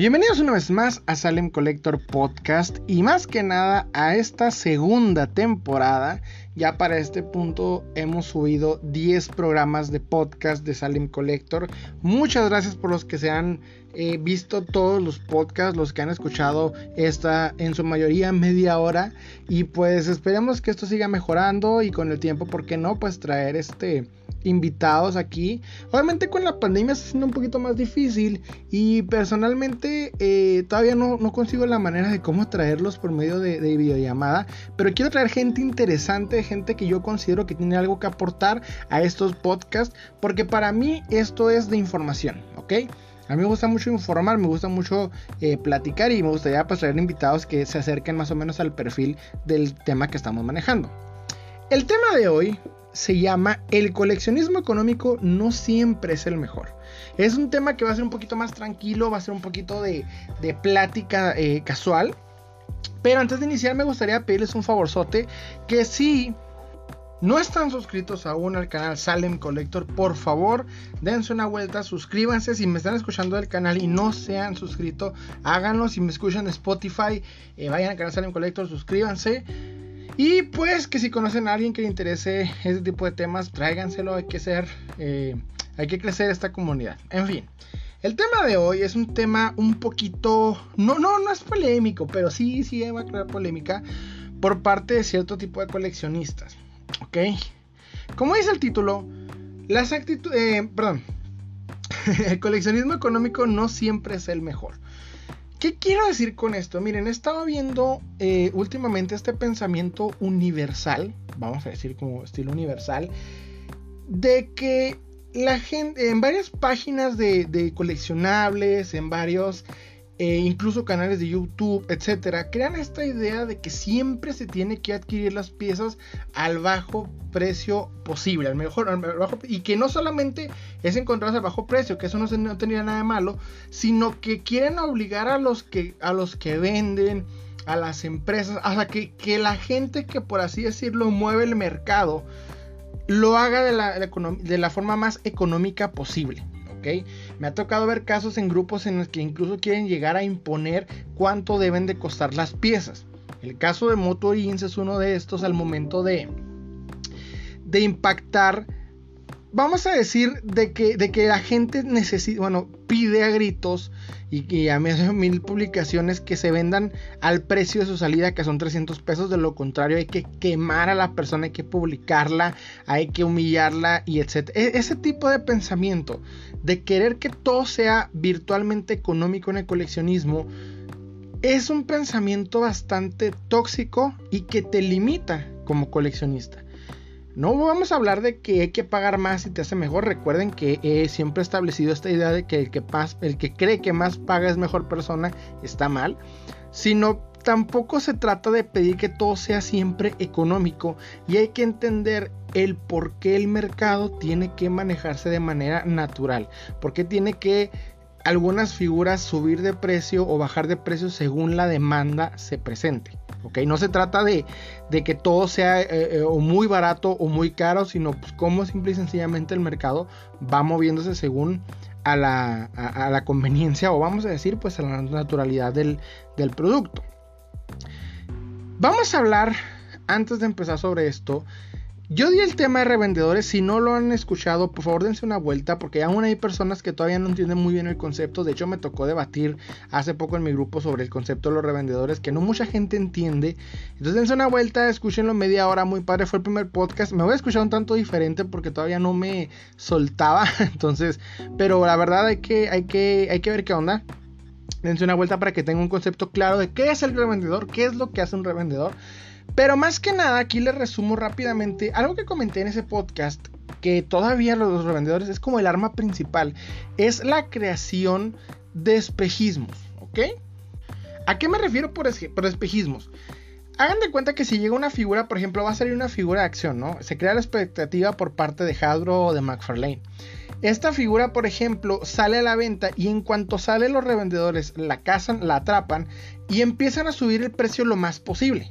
Bienvenidos una vez más a Salem Collector Podcast y más que nada a esta segunda temporada. Ya para este punto hemos subido 10 programas de podcast de Salem Collector. Muchas gracias por los que se han eh, visto todos los podcasts, los que han escuchado esta en su mayoría media hora. Y pues esperemos que esto siga mejorando y con el tiempo, ¿por qué no? Pues traer este invitados aquí. Obviamente con la pandemia está siendo un poquito más difícil y personalmente eh, todavía no, consigo la manera de cómo traerlos por medio de, videollamada, pero quiero traer gente interesante, gente que yo considero que tiene algo que aportar a estos podcasts, porque para mí esto es de información, ¿ok? A mí me gusta mucho informar, me gusta mucho eh, platicar y me gustaría pues, traer invitados que se acerquen más o menos al perfil del tema que estamos manejando. El tema de hoy se llama El coleccionismo económico no siempre es el mejor. Es un tema que va a ser un poquito más tranquilo, va a ser un poquito de, plática eh, casual. Pero antes de iniciar me gustaría pedirles un favorzote que si no están suscritos aún al canal Salem Collector, por favor dense una vuelta, suscríbanse. Si me están escuchando del canal y no se han suscrito, háganlo. Si me escuchan de Spotify, eh, vayan al canal Salem Collector, suscríbanse. Y pues que si conocen a alguien que le interese este tipo de temas, tráiganselo, hay que ser, eh, hay que crecer esta comunidad. En fin, el tema de hoy es un tema un poquito, no, no, no es polémico, pero sí, sí va a crear polémica por parte de cierto tipo de coleccionistas. ¿Ok? Como dice el título, las actitudes, eh, perdón, el coleccionismo económico no siempre es el mejor. ¿Qué quiero decir con esto? Miren, he estado viendo eh, últimamente este pensamiento universal, vamos a decir como estilo universal, de que la gente, en varias páginas de, coleccionables, en varios eh, incluso canales de YouTube, etcétera, crean esta idea de que siempre se tiene que adquirir las piezas al bajo precio posible, al mejor, bajo, y que no solamente es encontrarse al bajo precio, que eso no, tendría nada de malo, sino que quieren obligar a los que, a los que venden, a las empresas, hasta que, que la gente que por así decirlo mueve el mercado, lo haga de la, de la forma más económica posible. Me ha tocado ver casos en grupos en los que incluso quieren llegar a imponer cuánto deben de costar las piezas. El caso de Motorins es uno de estos al momento de, de impactar vamos a decir de que, de que la gente necesita, bueno, pide a gritos y que a mil publicaciones que se vendan al precio de su salida, que son 300 pesos. De lo contrario, hay que quemar a la persona, hay que publicarla, hay que humillarla y etc. E, ese tipo de pensamiento, de querer que todo sea virtualmente económico en el coleccionismo, es un pensamiento bastante tóxico y que te limita como coleccionista. No vamos a hablar de que hay que pagar más y te hace mejor. Recuerden que he siempre establecido esta idea de que el que, el que cree que más paga es mejor persona está mal. Sino tampoco se trata de pedir que todo sea siempre económico. Y hay que entender el por qué el mercado tiene que manejarse de manera natural. Por qué tiene que algunas figuras subir de precio o bajar de precio según la demanda se presente. No se trata de, que todo sea eh, eh, o muy barato o muy caro, sino pues cómo simple y sencillamente el mercado va moviéndose según a la, conveniencia o vamos a decir pues a la naturalidad del, del producto. Vamos a hablar, antes de empezar sobre esto, yo di el tema de revendedores, si no lo han escuchado, por favor dense una vuelta, porque aún hay personas que todavía no entienden muy bien el concepto. De hecho, me tocó debatir hace poco en mi grupo sobre el concepto de los revendedores, que no mucha gente entiende. Entonces dense una vuelta, escúchenlo media hora, muy padre, fue el primer podcast. Me voy a escuchar un tanto diferente porque todavía no me soltaba. Entonces, pero la verdad hay que, hay que, hay que ver qué onda. Dense una vuelta para que tengan un concepto claro de qué es el revendedor, qué es lo que hace un revendedor. Pero más que nada, aquí les resumo rápidamente algo que comenté en ese podcast, que todavía los revendedores es como el arma principal, es la creación de espejismos, ¿ok? ¿A qué me refiero por, espejismos? Hagan de cuenta que si llega una figura, por ejemplo, va a salir una figura de acción, ¿no? Se crea la expectativa por parte de Hasbro o de McFarlane. Esta figura, por ejemplo, sale a la venta y en cuanto sale los revendedores la cazan, la atrapan y empiezan a subir el precio lo más posible.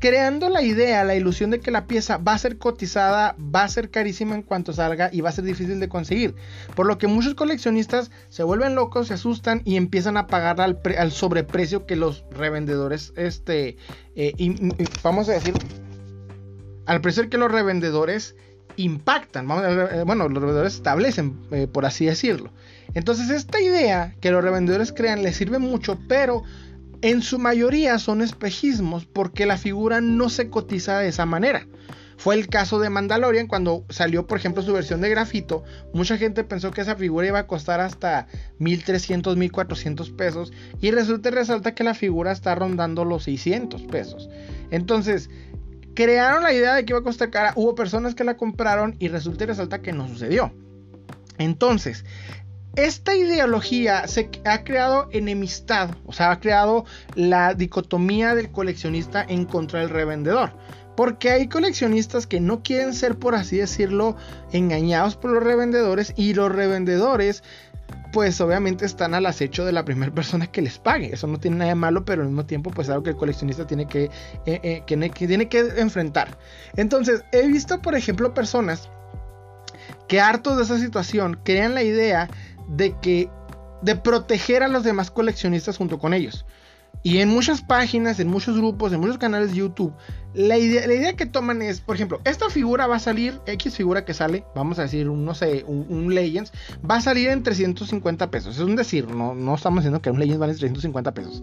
Creando la idea, la ilusión de que la pieza va a ser cotizada, va a ser carísima en cuanto salga y va a ser difícil de conseguir. Por lo que muchos coleccionistas se vuelven locos, se asustan y empiezan a pagar al, sobreprecio que los revendedores, este, eh, vamos a decir, al precio que los revendedores impactan, eh, bueno, los revendedores establecen, eh, por así decirlo. Entonces esta idea que los revendedores crean les sirve mucho, pero en su mayoría son espejismos porque la figura no se cotiza de esa manera. Fue el caso de Mandalorian cuando salió, por ejemplo, su versión de grafito. Mucha gente pensó que esa figura iba a costar hasta 1300, 1400 pesos. Y resulta y resalta que la figura está rondando los 600 pesos. Entonces, crearon la idea de que iba a costar cara. Hubo personas que la compraron y resulta y resalta que no sucedió. Entonces, esta ideología se ha creado enemistad, o sea, ha creado la dicotomía del coleccionista en contra del revendedor. Porque hay coleccionistas que no quieren ser, por así decirlo, engañados por los revendedores y los revendedores pues obviamente están al acecho de la primera persona que les pague. Eso no tiene nada de malo, pero al mismo tiempo pues es algo que el coleccionista tiene que, eh, eh, que, tiene que enfrentar. Entonces, he visto por ejemplo personas que hartos de esa situación crean la idea de que de proteger a los demás coleccionistas junto con ellos. Y en muchas páginas, en muchos grupos, en muchos canales de YouTube, la idea, la idea que toman es, por ejemplo, esta figura va a salir, X figura que sale, vamos a decir, un, no sé, un, Legends, va a salir en 350 pesos. Es un decir, no, no estamos diciendo que un Legends vale 350 pesos.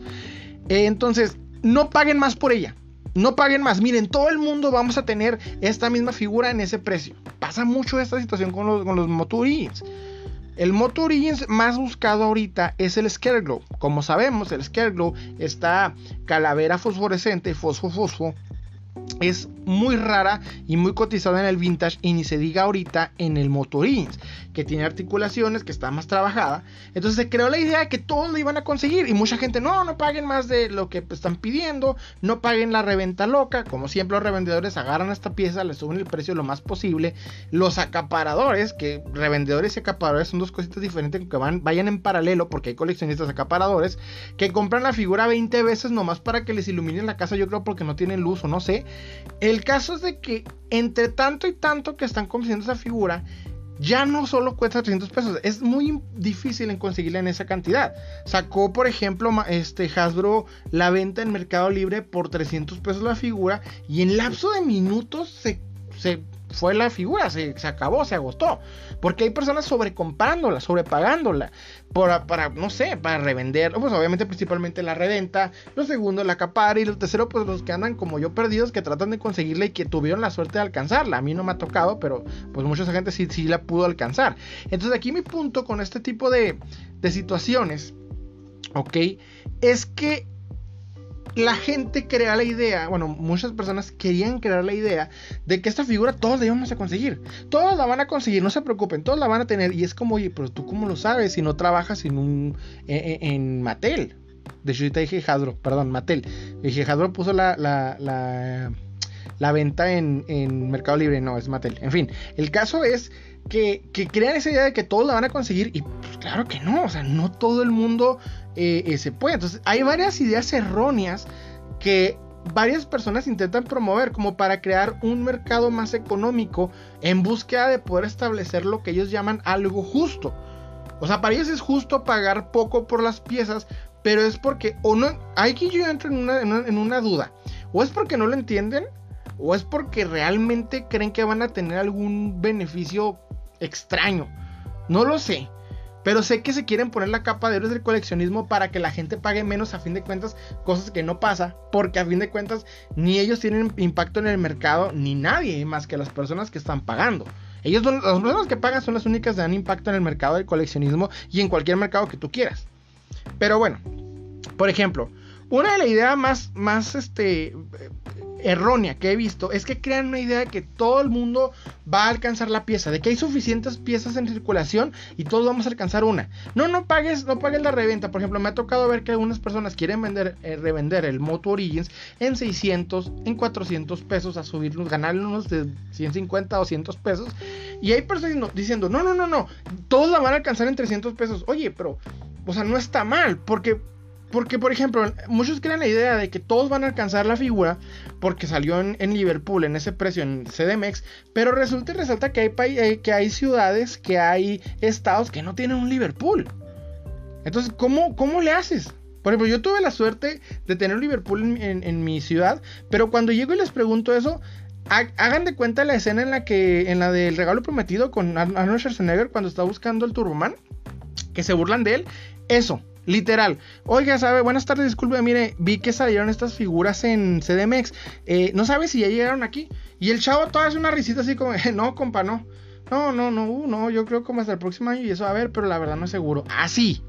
Eh, entonces, no paguen más por ella. No paguen más. Miren, todo el mundo vamos a tener esta misma figura en ese precio. Pasa mucho esta situación con los, con los el motor más buscado ahorita es el Scareglow. Como sabemos, el Scareglow está calavera fosforescente, fosfo fosfo, es muy rara y muy cotizada en el vintage y ni se diga ahorita en el motorins que tiene articulaciones, que está más trabajada. Entonces se creó la idea de que todos lo iban a conseguir y mucha gente, no, no paguen más de lo que están pidiendo, no paguen la reventa loca. Como siempre los revendedores agarran esta pieza, le suben el precio lo más posible. Los acaparadores, que revendedores y acaparadores son dos cositas diferentes que van, vayan en paralelo porque hay coleccionistas acaparadores que compran la figura 20 veces nomás para que les iluminen la casa, yo creo porque no tienen luz o no sé. El caso es de que entre tanto y tanto que están consiguiendo esa figura, ya no solo cuesta 300 pesos, es muy difícil en conseguirla en esa cantidad. Sacó, por ejemplo, este Hasbro la venta en Mercado Libre por 300 pesos la figura y en lapso de minutos se, se fue la figura, se, acabó, se agotó. Porque hay personas sobrecomprándola, sobrepagándola, por, para, no sé, para revender, pues obviamente principalmente la reventa, lo segundo la acapar y lo tercero pues los que andan como yo perdidos que tratan de conseguirla y que tuvieron la suerte de alcanzarla. A mí no me ha tocado, pero pues mucha gente sí, sí la pudo alcanzar. Entonces aquí mi punto con este tipo de, de situaciones, ok, es que la gente crea la idea, bueno, muchas personas querían crear la idea de que esta figura todos la íbamos a conseguir. Todos la van a conseguir, no se preocupen, todos la van a tener. Y es como, oye, pero tú cómo lo sabes si no trabajas en un en, Mattel. De hecho, ahorita dije perdón, Mattel. Dije, Hadro puso la, la, la, la venta en, en, Mercado Libre, no, es Mattel. En fin, el caso es que, crean esa idea de que todos la van a conseguir. Y pues claro que no, o sea, no todo el mundo eh, eh, se puede. Entonces, hay varias ideas erróneas que varias personas intentan promover como para crear un mercado más económico en búsqueda de poder establecer lo que ellos llaman algo justo. O sea, para ellos es justo pagar poco por las piezas, pero es porque, o no, aquí yo entro en una, en una duda, o es porque no lo entienden, o es porque realmente creen que van a tener algún beneficio extraño. No lo sé. Pero sé que se quieren poner la capa de héroes del coleccionismo para que la gente pague menos a fin de cuentas, cosas que no pasa, porque a fin de cuentas ni ellos tienen impacto en el mercado, ni nadie más que las personas que están pagando. Ellos las personas que pagan son las únicas que dan impacto en el mercado del coleccionismo y en cualquier mercado que tú quieras. Pero bueno, por ejemplo, una de las ideas más, más este, errónea que he visto es que crean una idea de que todo el mundo va a alcanzar la pieza, de que hay suficientes piezas en circulación y todos vamos a alcanzar una. No, no pagues, no pagues la reventa. Por ejemplo, me ha tocado ver que algunas personas quieren vender, eh, revender el Moto Origins en 600, en 400 pesos, a subirlos, ganarle unos de 150, 200 pesos. Y hay personas diciendo, no, no, no, no, todos la van a alcanzar en 300 pesos. Oye, pero, o sea, no está mal, porque porque, por ejemplo, muchos creen la idea de que todos van a alcanzar la figura porque salió en, Liverpool en ese precio en CDMX, pero resulta y resalta que hay, eh, que hay ciudades, que hay estados que no tienen un Liverpool. Entonces, ¿cómo, cómo le haces? Por ejemplo, yo tuve la suerte de tener un Liverpool en, mi ciudad, pero cuando llego y les pregunto eso, hagan de cuenta la escena en la que, en la del regalo prometido con Arnold Schwarzenegger cuando está buscando el Turboman, que se burlan de él. Eso, Literal. Oiga, sabe, buenas tardes, disculpe, mire, vi que salieron estas figuras en CDMX. Eh, no sabe si ya llegaron aquí. Y el chavo todavía es una risita así como, no, compa, no. No, no, no, uh, no, yo creo como hasta el próximo año y eso a ver, pero la verdad no es seguro. Así.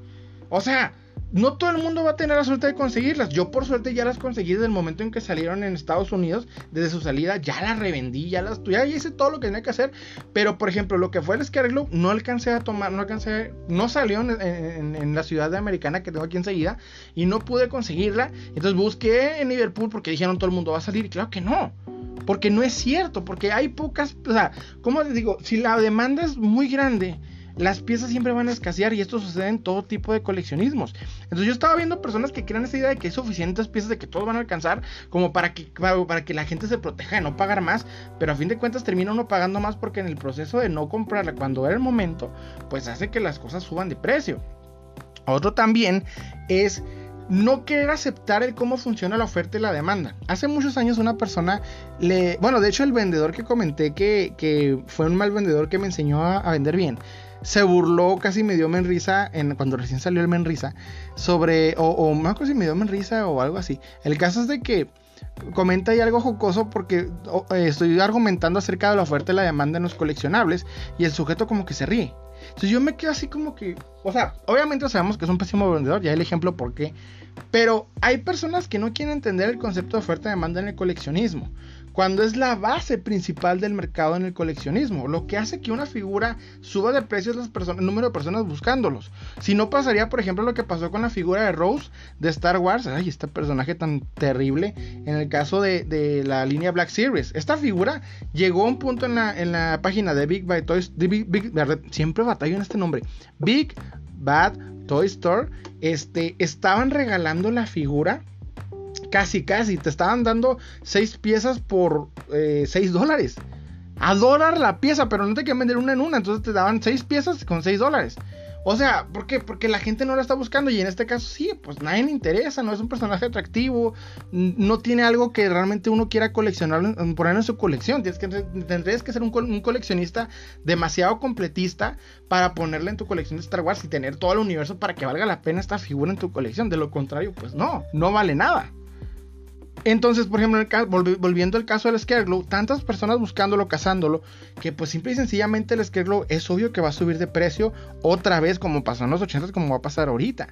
O sea, no todo el mundo va a tener la suerte de conseguirlas. Yo por suerte ya las conseguí desde el momento en que salieron en Estados Unidos. Desde su salida ya las revendí, ya las ya hice todo lo que tenía que hacer. Pero por ejemplo, lo que fue el Scare Globe no alcancé a tomar, no alcancé, no salió en, la ciudad de americana que tengo aquí enseguida. Y no pude conseguirla. Entonces busqué en Liverpool porque dijeron todo el mundo va a salir. Y claro que no. Porque no es cierto, porque hay pocas, o sea, ¿cómo les digo? Si la demanda es muy grande, las piezas siempre van a escasear y esto sucede en todo tipo de coleccionismos. Entonces yo estaba viendo personas que crean esa idea de que hay suficientes piezas de que todos van a alcanzar como para que, para, que la gente se proteja de no pagar más, pero a fin de cuentas termina uno pagando más porque en el proceso de no comprarla cuando era el momento, pues hace que las cosas suban de precio. Otro también es no querer aceptar el cómo funciona la oferta y la demanda. Hace muchos años una persona le... Bueno, de hecho el vendedor que comenté que, fue un mal vendedor que me enseñó a vender bien se burló, casi me dio menrisa en, cuando recién salió el menrisa, sobre, o, o más si me dio menrisa o algo así. El caso es de que comenta ahí algo jocoso porque eh, estoy argumentando acerca de la oferta y la demanda en los coleccionables y el sujeto como que se ríe. Entonces yo me quedo así como que, o sea, obviamente sabemos que es un pésimo vendedor, ya el ejemplo por qué, pero hay personas que no quieren entender el concepto de oferta y demanda en el coleccionismo cuando es la base principal del mercado en el coleccionismo. Lo que hace que una figura suba de precio es el número de personas buscándolos. Si no pasaría, por ejemplo, lo que pasó con la figura de Rose de Star Wars. Ay, este personaje tan terrible. En el caso de, la línea Black Series. Esta figura llegó a un punto en la, página de Big Bad Toys. siempre batallo en este nombre. Big Bad Toy Store. Este, estaban regalando la figura Casi, casi. Te estaban dando 6 piezas por 6 eh, dólares. A dólar la pieza, pero no te quieren vender una en una. Entonces te daban 6 piezas con 6 dólares. O sea, ¿por qué? Porque la gente no la está buscando y en este caso sí, pues nadie le interesa, no es un personaje atractivo, no tiene algo que realmente uno quiera coleccionar, poner en su colección. Tienes que, tendrías que ser un, un, coleccionista demasiado completista para ponerla en tu colección de Star Wars y tener todo el universo para que valga la pena esta figura en tu colección. De lo contrario, pues no, no vale nada. Entonces, por ejemplo, volviendo al caso del Scareglow, tantas personas buscándolo, cazándolo, que pues simple y sencillamente el Scareglow es obvio que va a subir de precio otra vez, como pasó en los 80 como va a pasar ahorita.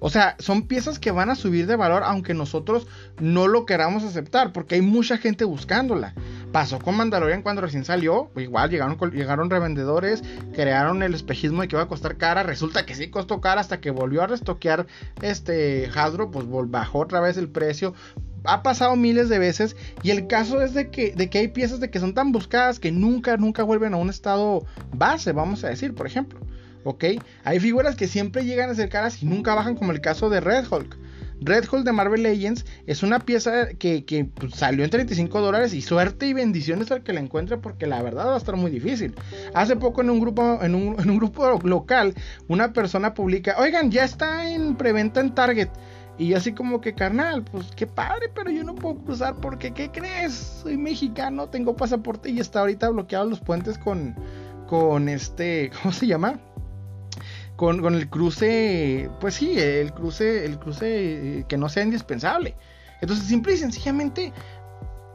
O sea, son piezas que van a subir de valor aunque nosotros no lo queramos aceptar, porque hay mucha gente buscándola. Pasó con Mandalorian cuando recién salió, igual llegaron, llegaron revendedores, crearon el espejismo de que iba a costar cara, resulta que sí costó cara hasta que volvió a restoquear este Hasbro, pues bajó otra vez el precio, ha pasado miles de veces y el caso es de que, de que hay piezas de que son tan buscadas que nunca, nunca vuelven a un estado base, vamos a decir, por ejemplo. ¿Ok? Hay figuras que siempre llegan a ser caras y nunca bajan como el caso de Red Hulk. Red Hulk de Marvel Legends es una pieza que, pues, salió en 35 dólares y suerte y bendiciones al que la encuentre porque la verdad va a estar muy difícil. Hace poco en un grupo, en un, en un grupo local, una persona publica, oigan, ya está en preventa en Target. Y así como que, carnal, pues qué padre, pero yo no puedo cruzar porque, ¿qué crees? Soy mexicano, tengo pasaporte y está ahorita bloqueado los puentes con, con este, ¿cómo se llama? Con, con el cruce, pues sí, el cruce, el cruce eh, que no sea indispensable. Entonces, simple y sencillamente,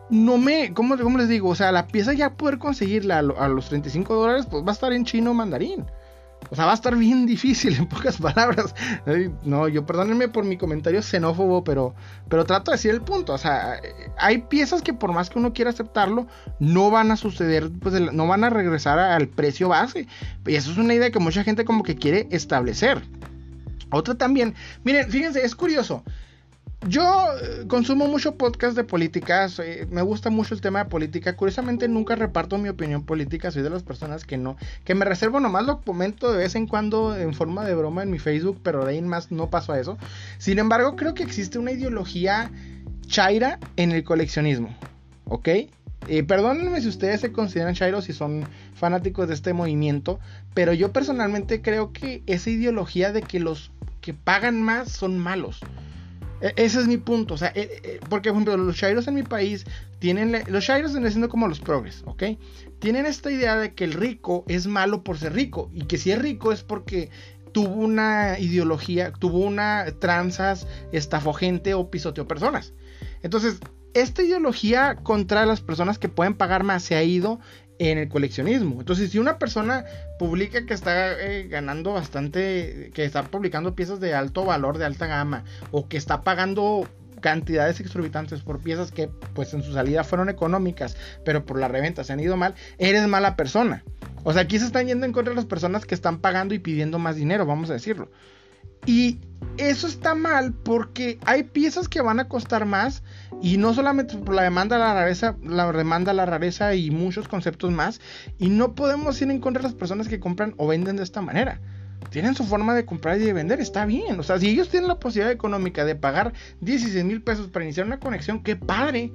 no me, ¿cómo, cómo les digo? O sea, la pieza ya poder conseguirla a, los 35 dólares, pues va a estar en chino mandarín. O sea, va a estar bien difícil en pocas palabras. No, yo perdónenme por mi comentario xenófobo, pero, pero trato de decir el punto. O sea, hay piezas que por más que uno quiera aceptarlo, no van a suceder, pues no van a regresar al precio base. Y eso es una idea que mucha gente como que quiere establecer. Otra también, miren, fíjense, es curioso. Yo eh, consumo mucho podcast de políticas, me gusta mucho el tema de política. Curiosamente nunca reparto mi opinión política, soy de las personas que no, que me reservo nomás lo comento de vez en cuando en forma de broma en mi Facebook, pero de ahí en más no paso a eso. Sin embargo, creo que existe una ideología chaira en el coleccionismo, ¿ok? Eh, perdónenme si ustedes se consideran chairos y son fanáticos de este movimiento, pero yo personalmente creo que esa ideología de que los que pagan más son malos. E, ese es mi punto. O sea, eh, eh, porque, por ejemplo, los Shairos en mi país tienen. Los Shairos están siendo como los progres, ¿ok? Tienen esta idea de que el rico es malo por ser rico. Y que si es rico es porque tuvo una ideología, tuvo una tranzas, estafó gente o pisoteó personas. Entonces, esta ideología contra las personas que pueden pagar más se ha ido en el coleccionismo. Entonces, si una persona publica que está eh, ganando bastante, que está publicando piezas de alto valor, de alta gama, o que está pagando cantidades exorbitantes por piezas que pues en su salida fueron económicas, pero por la reventa se han ido mal, eres mala persona. O sea, aquí se están yendo en contra de las personas que están pagando y pidiendo más dinero, vamos a decirlo. Y eso está mal porque hay piezas que van a costar más y no solamente por la demanda la rareza, la demanda la rareza y muchos conceptos más y no podemos ir en contra de las personas que compran o venden de esta manera. Tienen su forma de comprar y de vender, está bien. O sea, si ellos tienen la posibilidad económica de pagar 16 mil pesos para iniciar una conexión, qué padre.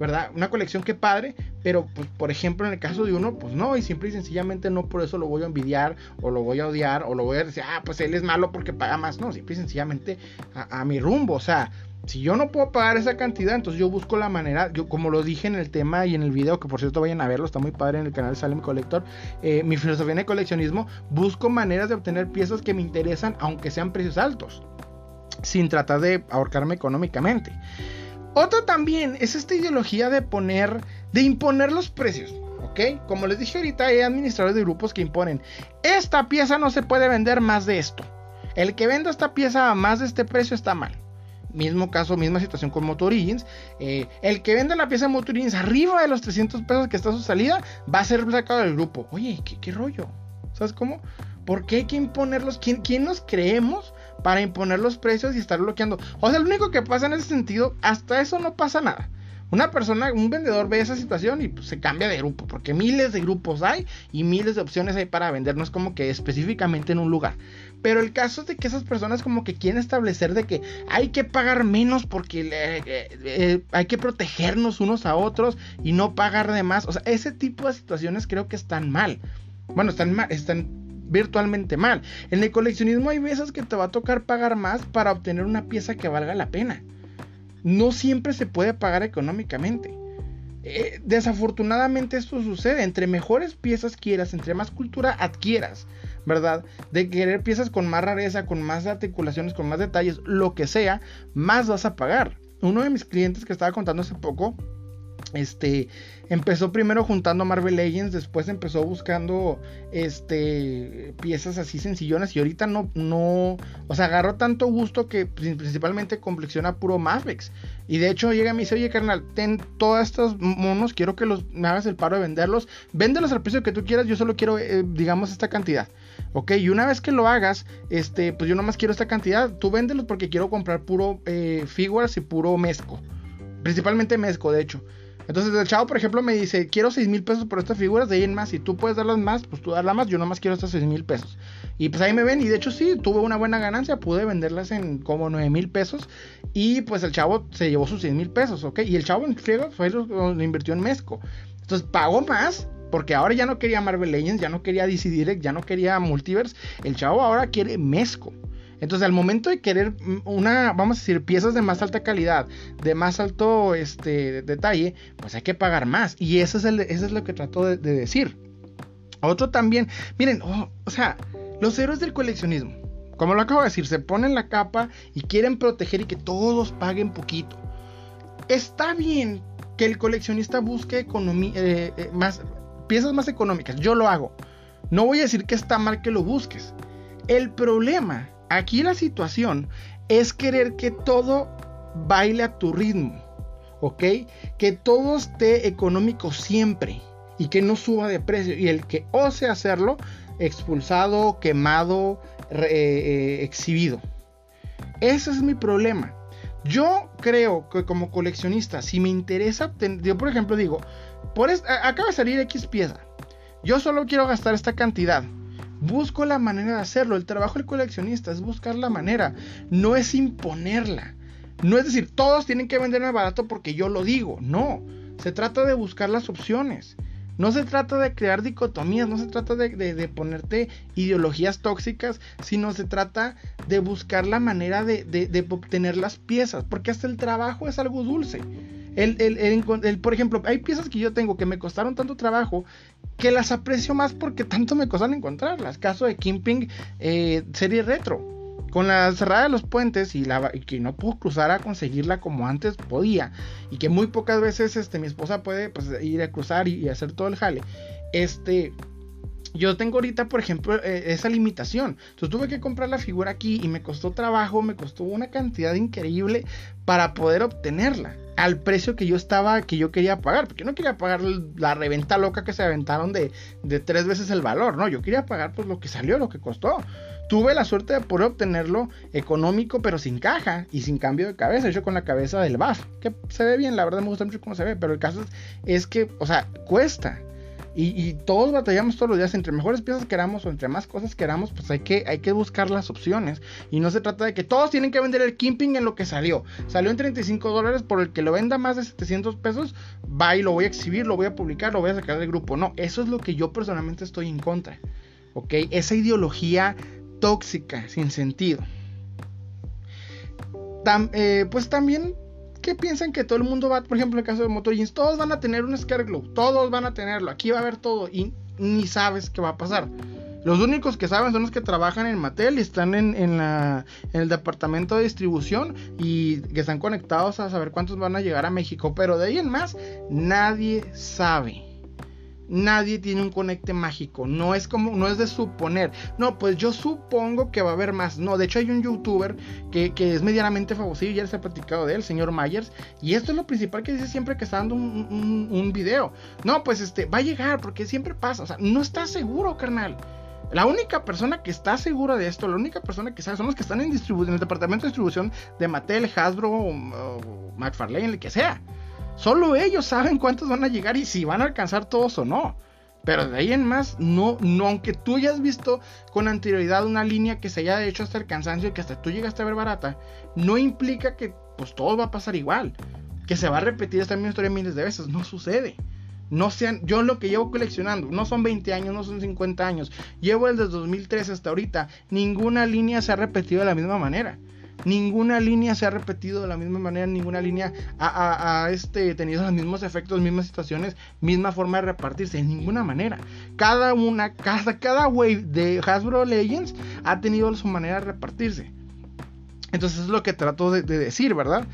¿Verdad? Una colección que padre, pero pues, por ejemplo en el caso de uno, pues no, y simple y sencillamente no por eso lo voy a envidiar o lo voy a odiar o lo voy a decir, ah, pues él es malo porque paga más, no, simple y sencillamente a, mi rumbo, o sea, si yo no puedo pagar esa cantidad, entonces yo busco la manera, yo como lo dije en el tema y en el video, que por cierto vayan a verlo, está muy padre en el canal Salem Collector, eh, mi filosofía en el coleccionismo, busco maneras de obtener piezas que me interesan, aunque sean precios altos, sin tratar de ahorcarme económicamente. Otra también es esta ideología de poner, de imponer los precios. ¿Ok? Como les dije ahorita, hay administradores de grupos que imponen, esta pieza no se puede vender más de esto. El que venda esta pieza a más de este precio está mal. Mismo caso, misma situación con Motorigins. Eh, el que venda la pieza de arriba de los 300 pesos que está a su salida va a ser sacado del grupo. Oye, ¿qué, qué rollo? ¿Sabes cómo? ¿Por qué hay que imponerlos? ¿Quién, ¿Quién nos creemos para imponer los precios y estar bloqueando. O sea, lo único que pasa en ese sentido, hasta eso no pasa nada. Una persona, un vendedor ve esa situación y pues, se cambia de grupo, porque miles de grupos hay y miles de opciones hay para vender, no es como que específicamente en un lugar. Pero el caso es de que esas personas como que quieren establecer de que hay que pagar menos porque eh, eh, hay que protegernos unos a otros y no pagar de más. O sea, ese tipo de situaciones creo que están mal. Bueno, están mal, están virtualmente mal. En el coleccionismo hay veces que te va a tocar pagar más para obtener una pieza que valga la pena. No siempre se puede pagar económicamente. Eh, desafortunadamente esto sucede. Entre mejores piezas quieras, entre más cultura adquieras, ¿verdad? De querer piezas con más rareza, con más articulaciones, con más detalles, lo que sea, más vas a pagar. Uno de mis clientes que estaba contando hace poco este empezó primero juntando Marvel Legends, después empezó buscando este piezas así sencillonas y ahorita no no, o sea, agarró tanto gusto que principalmente complexiona puro Mavericks. Y de hecho llega y me dice, "Oye, carnal, ten todos estos monos, quiero que los me hagas el paro de venderlos. Véndelos al precio que tú quieras, yo solo quiero eh, digamos esta cantidad." Ok, y una vez que lo hagas, este, pues yo nomás quiero esta cantidad. Tú véndelos porque quiero comprar puro eh, figuras y puro mezco. Principalmente mezco, de hecho. Entonces el chavo, por ejemplo, me dice, quiero 6 mil pesos por estas figuras, de ahí en más, si tú puedes darlas más, pues tú darlas más, yo nomás quiero estas 6 mil pesos. Y pues ahí me ven, y de hecho sí, tuve una buena ganancia, pude venderlas en como 9 mil pesos, y pues el chavo se llevó sus 6 mil pesos, ¿ok? Y el chavo en friego fue lo, lo invirtió en Mezco. Entonces pagó más, porque ahora ya no quería Marvel Legends, ya no quería DC Direct, ya no quería Multiverse. El chavo ahora quiere Mezco. Entonces, al momento de querer una, vamos a decir, piezas de más alta calidad, de más alto este, detalle, pues hay que pagar más. Y eso es, el, eso es lo que trato de, decir. Otro también, miren, oh, o sea, los héroes del coleccionismo, como lo acabo de decir, se ponen la capa y quieren proteger y que todos paguen poquito. Está bien que el coleccionista busque eh, eh, más, piezas más económicas. Yo lo hago. No voy a decir que está mal que lo busques. El problema Aquí la situación es querer que todo baile a tu ritmo, ¿ok? Que todo esté económico siempre y que no suba de precio. Y el que ose hacerlo, expulsado, quemado, eh, eh, exhibido. Ese es mi problema. Yo creo que como coleccionista, si me interesa, yo por ejemplo digo, por acaba de salir X pieza, yo solo quiero gastar esta cantidad. Busco la manera de hacerlo. El trabajo del coleccionista es buscar la manera, no es imponerla. No es decir, todos tienen que venderme barato porque yo lo digo. No, se trata de buscar las opciones. No se trata de crear dicotomías, no se trata de, ponerte ideologías tóxicas, sino se trata de buscar la manera de, obtener las piezas, porque hasta el trabajo es algo dulce. Por ejemplo, hay piezas que yo tengo que me costaron tanto trabajo que las aprecio más porque tanto me costaron encontrarlas. Caso de Kimping eh, serie retro con la cerrada de los puentes y, la, que no puedo cruzar a conseguirla como antes podía y que muy pocas veces este, mi esposa puede pues, ir a cruzar y, hacer todo el jale. Este, yo tengo ahorita, por ejemplo, eh, esa limitación. Entonces tuve que comprar la figura aquí y me costó trabajo, me costó una cantidad increíble para poder obtenerla al precio que yo estaba, que yo quería pagar, porque no quería pagar la reventa loca que se aventaron de, tres veces el valor, no, yo quería pagar pues lo que salió, lo que costó tuve la suerte de poder obtenerlo económico, pero sin caja y sin cambio de cabeza, hecho con la cabeza del BAF, que se ve bien, la verdad me gusta mucho cómo se ve, pero el caso es, que, o sea, cuesta. Y, todos batallamos todos los días, entre mejores piezas queramos o entre más cosas queramos, pues hay que, hay que buscar las opciones. Y no se trata de que todos tienen que vender el Kimping en lo que salió. Salió en 35 dólares, por el que lo venda más de 700 pesos, va y lo voy a exhibir, lo voy a publicar, lo voy a sacar del grupo. No, eso es lo que yo personalmente estoy en contra. ¿Ok? Esa ideología tóxica, sin sentido. Eh, pues también que piensan que todo el mundo va, por ejemplo, en el caso de Motor todos van a tener un Glow, todos van a tenerlo, aquí va a haber todo y ni sabes qué va a pasar. Los únicos que saben son los que trabajan en Mattel y están en, en, en, el departamento de distribución y que están conectados a saber cuántos van a llegar a México. Pero de ahí en más, nadie sabe nadie tiene un conecte mágico. No es como, no es de suponer. No, pues yo supongo que va a haber más. No, de hecho hay un youtuber que, es medianamente famoso ya les he platicado de él, señor Myers. Y esto es lo principal que dice siempre que está dando un, video. No, pues este, va a llegar porque siempre pasa. O sea, no está seguro, carnal. La única persona que está segura de esto, la única persona que sabe, son los que están en, en el departamento de distribución de Mattel, Hasbro, o McFarlane, el que sea. Solo ellos saben cuántos van a llegar y si van a alcanzar todos o no. Pero de ahí en más, no, no, aunque tú hayas visto con anterioridad una línea que se haya hecho hasta el cansancio y que hasta tú llegaste a ver barata, no implica que pues todo va a pasar igual. Que se va a repetir esta misma historia miles de veces. No sucede. No sean, yo lo que llevo coleccionando, no son 20 años, no son 50 años. Llevo desde 2013 hasta ahorita. Ninguna línea se ha repetido de la misma manera. Ninguna línea se ha repetido de la misma manera, ninguna línea ha, este, tenido los mismos efectos, mismas situaciones, misma forma de repartirse, en ninguna manera. Cada una, cada, cada wave de Hasbro Legends ha tenido su manera de repartirse. Entonces es lo que trato de, de decir, ¿verdad?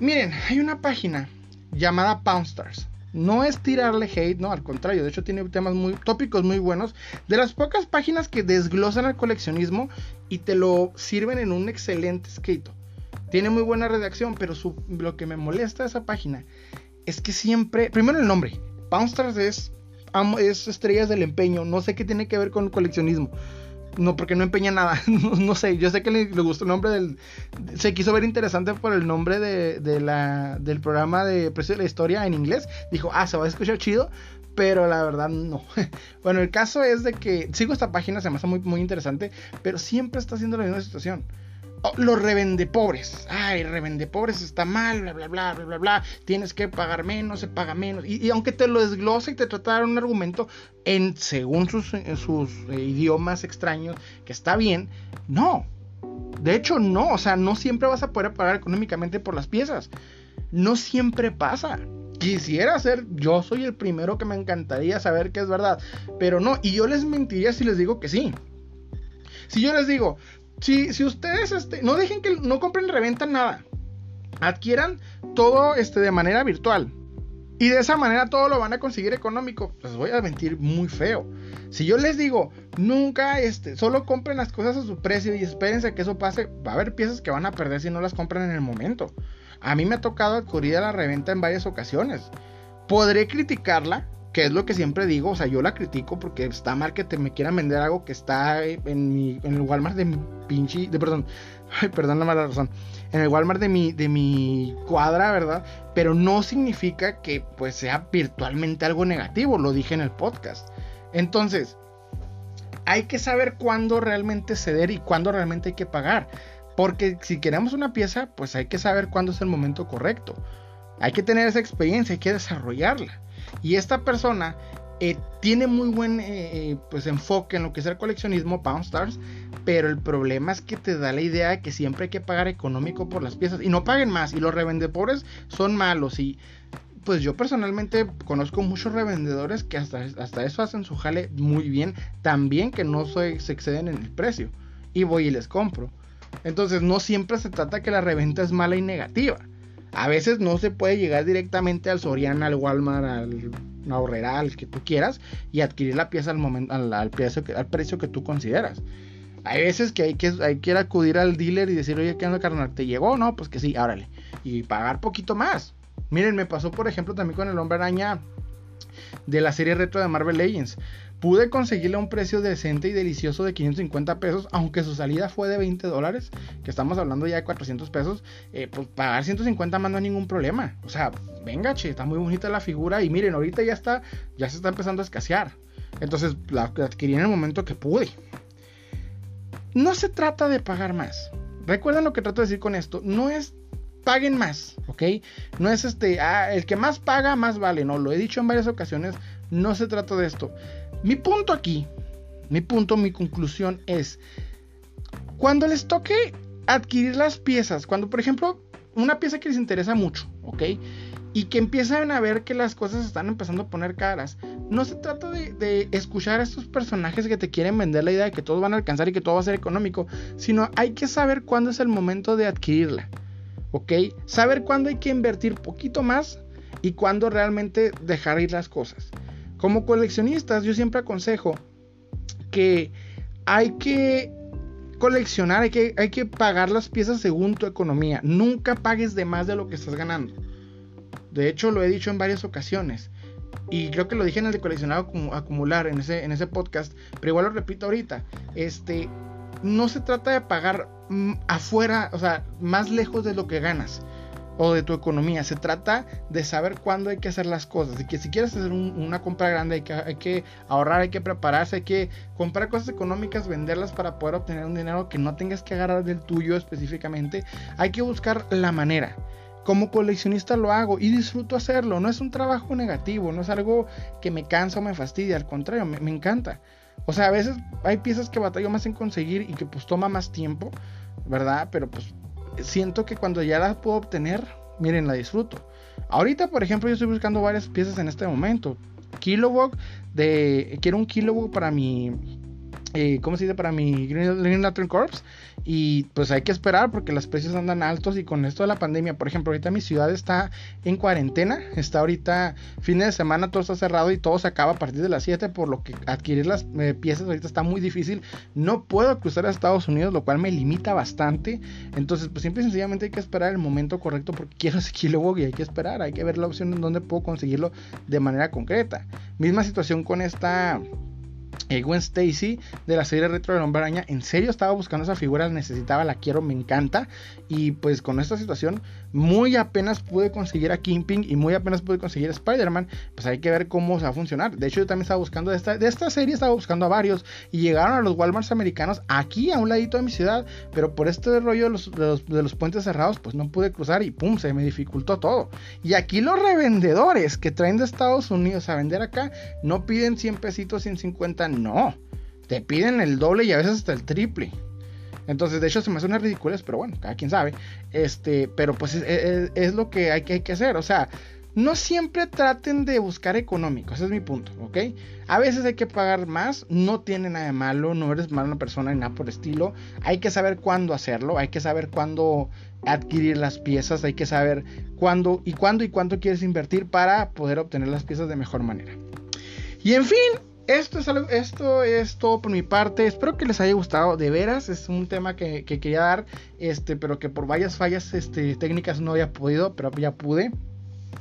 Miren, hay una página llamada Poundstars. No es tirarle hate, no, al contrario, de hecho tiene temas muy tópicos muy buenos. De las pocas páginas que desglosan el coleccionismo y te lo sirven en un excelente escrito. Tiene muy buena redacción, pero lo que me molesta de esa página es que siempre, primero el nombre, Poundstars es, es estrellas del empeño, no sé qué tiene que ver con coleccionismo. No, porque no empeña nada. No, sé. Yo sé que le, gustó el nombre del. Se quiso ver interesante por el nombre de, la, del programa de Precio de la Historia en inglés. Dijo, ah, se va a escuchar chido. Pero la verdad no. Bueno, el caso es de que sigo esta página, se me hace muy, muy interesante. Pero siempre está haciendo la misma situación. Oh, los revende pobres. Ay, revende pobres está mal, bla, bla, bla, bla, bla, bla. Tienes que pagar menos, se paga menos. Y, aunque te lo desglose y te trata de dar un argumento en, según sus, sus eh, idiomas extraños, que está bien, no. De hecho, no. O sea, no siempre vas a poder pagar económicamente por las piezas. No siempre pasa. Quisiera ser, yo soy el primero que me encantaría saber que es verdad. Pero no, y yo les mentiría si les digo que sí. Si yo les digo, si, si ustedes este, no dejen que no compren reventa nada, adquieran todo este, de manera virtual. Y de esa manera todo lo van a conseguir económico. Les voy a mentir muy feo. Si yo les digo, nunca, este, solo compren las cosas a su precio y espérense que eso pase, va a haber piezas que van a perder si no las compran en el momento. A mí me ha tocado acudir a la reventa en varias ocasiones. Podré criticarla, que es lo que siempre digo, o sea, yo la critico porque está mal que te me quieran vender algo que está en mi en el Walmart de mi pinche de perdón, ay, perdón la mala razón, en el Walmart de mi de mi cuadra, ¿verdad? Pero no significa que pues sea virtualmente algo negativo, lo dije en el podcast. Entonces, hay que saber cuándo realmente ceder y cuándo realmente hay que pagar. Porque si queremos una pieza, pues hay que saber cuándo es el momento correcto. Hay que tener esa experiencia, hay que desarrollarla. Y esta persona eh, tiene muy buen eh, eh, pues, enfoque en lo que es el coleccionismo Pound Stars, pero el problema es que te da la idea de que siempre hay que pagar económico por las piezas y no paguen más. Y los revendedores son malos. Y pues yo personalmente conozco muchos revendedores que hasta, hasta eso hacen su jale muy bien. También que no se exceden en el precio. Y voy y les compro. Entonces no siempre se trata que la reventa es mala y negativa. A veces no se puede llegar directamente al Soriana, al Walmart, al Ahorrera, al que tú quieras y adquirir la pieza al, momento, al, precio, que, al precio que tú consideras. Hay veces que hay que, hay que acudir al dealer y decir, oye, ¿qué onda, carnal? ¿Te llegó? No, pues que sí, árale. Y pagar poquito más. Miren, me pasó por ejemplo también con el hombre araña de la serie retro de Marvel Legends. Pude conseguirle un precio decente y delicioso de 550 pesos, aunque su salida fue de 20 dólares, que estamos hablando ya de 400 pesos, eh, pues pagar 150 más no hay ningún problema. O sea, venga, che, está muy bonita la figura y miren, ahorita ya está, ya se está empezando a escasear. Entonces la adquirí en el momento que pude. No se trata de pagar más. Recuerden lo que trato de decir con esto. No es paguen más, ¿ok? No es este, ah, el que más paga, más vale, no, lo he dicho en varias ocasiones, no se trata de esto. Mi punto aquí, mi punto, mi conclusión es, cuando les toque adquirir las piezas, cuando por ejemplo, una pieza que les interesa mucho, ¿ok? Y que empiezan a ver que las cosas están empezando a poner caras. No se trata de, de, escuchar a estos personajes que te quieren vender la idea de que todos van a alcanzar y que todo va a ser económico, sino hay que saber cuándo es el momento de adquirirla. ¿Ok? Saber cuándo hay que invertir poquito más y cuándo realmente dejar ir las cosas. Como coleccionistas, yo siempre aconsejo que hay que coleccionar, hay que, hay que pagar las piezas según tu economía. Nunca pagues de más de lo que estás ganando. De hecho, lo he dicho en varias ocasiones. Y creo que lo dije en el de coleccionado acumular en ese, en ese podcast. Pero igual lo repito ahorita. Este, no se trata de pagar afuera, o sea, más lejos de lo que ganas o de tu economía. Se trata de saber cuándo hay que hacer las cosas. Y que si quieres hacer una compra grande, hay que, ahorrar, hay que prepararse, hay que comprar cosas económicas, venderlas para poder obtener un dinero que no tengas que agarrar del tuyo específicamente. Hay que buscar la manera. Como coleccionista lo hago y disfruto hacerlo. No es un trabajo negativo, no es algo que me cansa o me fastidia. Al contrario, me encanta. O sea, a veces hay piezas que batallo más en conseguir y que pues toma más tiempo, ¿verdad? Pero pues siento que cuando ya las puedo obtener, miren, la disfruto. Ahorita, por ejemplo, yo estoy buscando varias piezas en este momento. Kilowog de quiero un Kilowog para mi eh, ¿cómo se dice? Para mi Green, Lantern Corps. Y pues hay que esperar porque los precios andan altos y con esto de la pandemia, por ejemplo, ahorita mi ciudad está en cuarentena, está ahorita fin de semana, todo está cerrado y todo se acaba a partir de las 7, por lo que adquirir las eh, piezas ahorita está muy difícil. No puedo cruzar a Estados Unidos, lo cual me limita bastante. Entonces, pues simple y sencillamente hay que esperar el momento correcto porque quiero Kilowog y hay que esperar, hay que ver la opción en donde puedo conseguirlo de manera concreta. Misma situación con esta eh, Gwen Stacy de la serie Retro de Hombre Araña. En serio estaba buscando esa figura, necesitaba, la quiero, me encanta. Y pues con esta situación, muy apenas pude conseguir a Kingpin y muy apenas pude conseguir a Spider-Man. Pues hay que ver cómo se va a funcionar. De hecho, yo también estaba buscando de esta, de esta serie, estaba buscando a varios. Y llegaron a los Walmarts americanos aquí a un ladito de mi ciudad. Pero por este rollo de los, de los puentes cerrados, pues no pude cruzar y pum, se me dificultó todo. Y aquí los revendedores que traen de Estados Unidos a vender acá no piden 100 pesitos, 150 no. Te piden el doble y a veces hasta el triple. Entonces, de hecho, se me hace una ridiculez, pero bueno, cada quien sabe. Este, pero pues es, lo que hay, que hay que hacer. O sea, no siempre traten de buscar económico, ese es mi punto, ¿ok? A veces hay que pagar más, no tiene nada de malo, no eres mala persona ni nada por estilo. Hay que saber cuándo hacerlo, hay que saber cuándo adquirir las piezas, hay que saber cuándo y cuándo y cuánto quieres invertir para poder obtener las piezas de mejor manera. Y en fin, esto es, esto es todo por mi parte. Espero que les haya gustado. De veras, es un tema que, quería dar. Este, pero que por varias fallas este, técnicas no había podido, pero ya pude.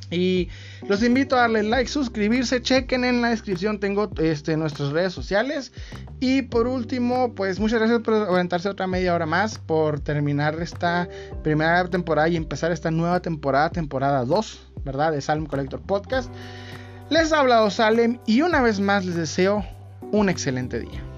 Y los invito a darle like, suscribirse, chequen en la descripción, tengo este, nuestras redes sociales. Y por último, pues muchas gracias por aventarse otra media hora más, por terminar esta primera temporada y empezar esta nueva temporada, temporada 2, ¿verdad? De Salem Collector Podcast. Les ha hablado Salem y una vez más les deseo un excelente día.